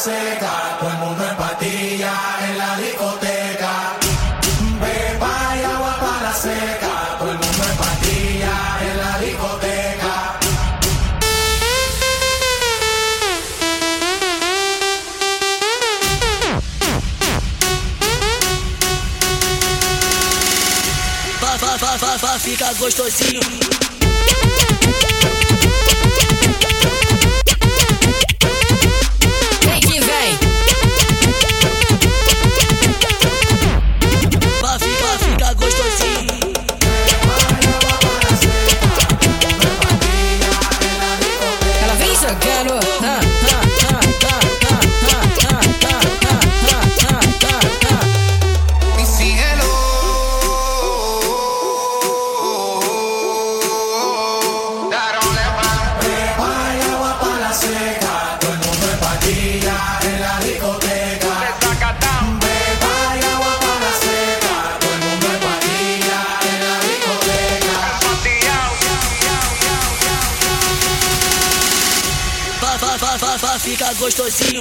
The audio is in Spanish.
seca, todo el mundo en patilla en la discoteca. Pepa y agua para seca, todo el mundo en patilla en la discoteca. Vá, vá, vá, vá, vá, fica gostosinho. Vá, vá, vá, vá, fica gostosinho.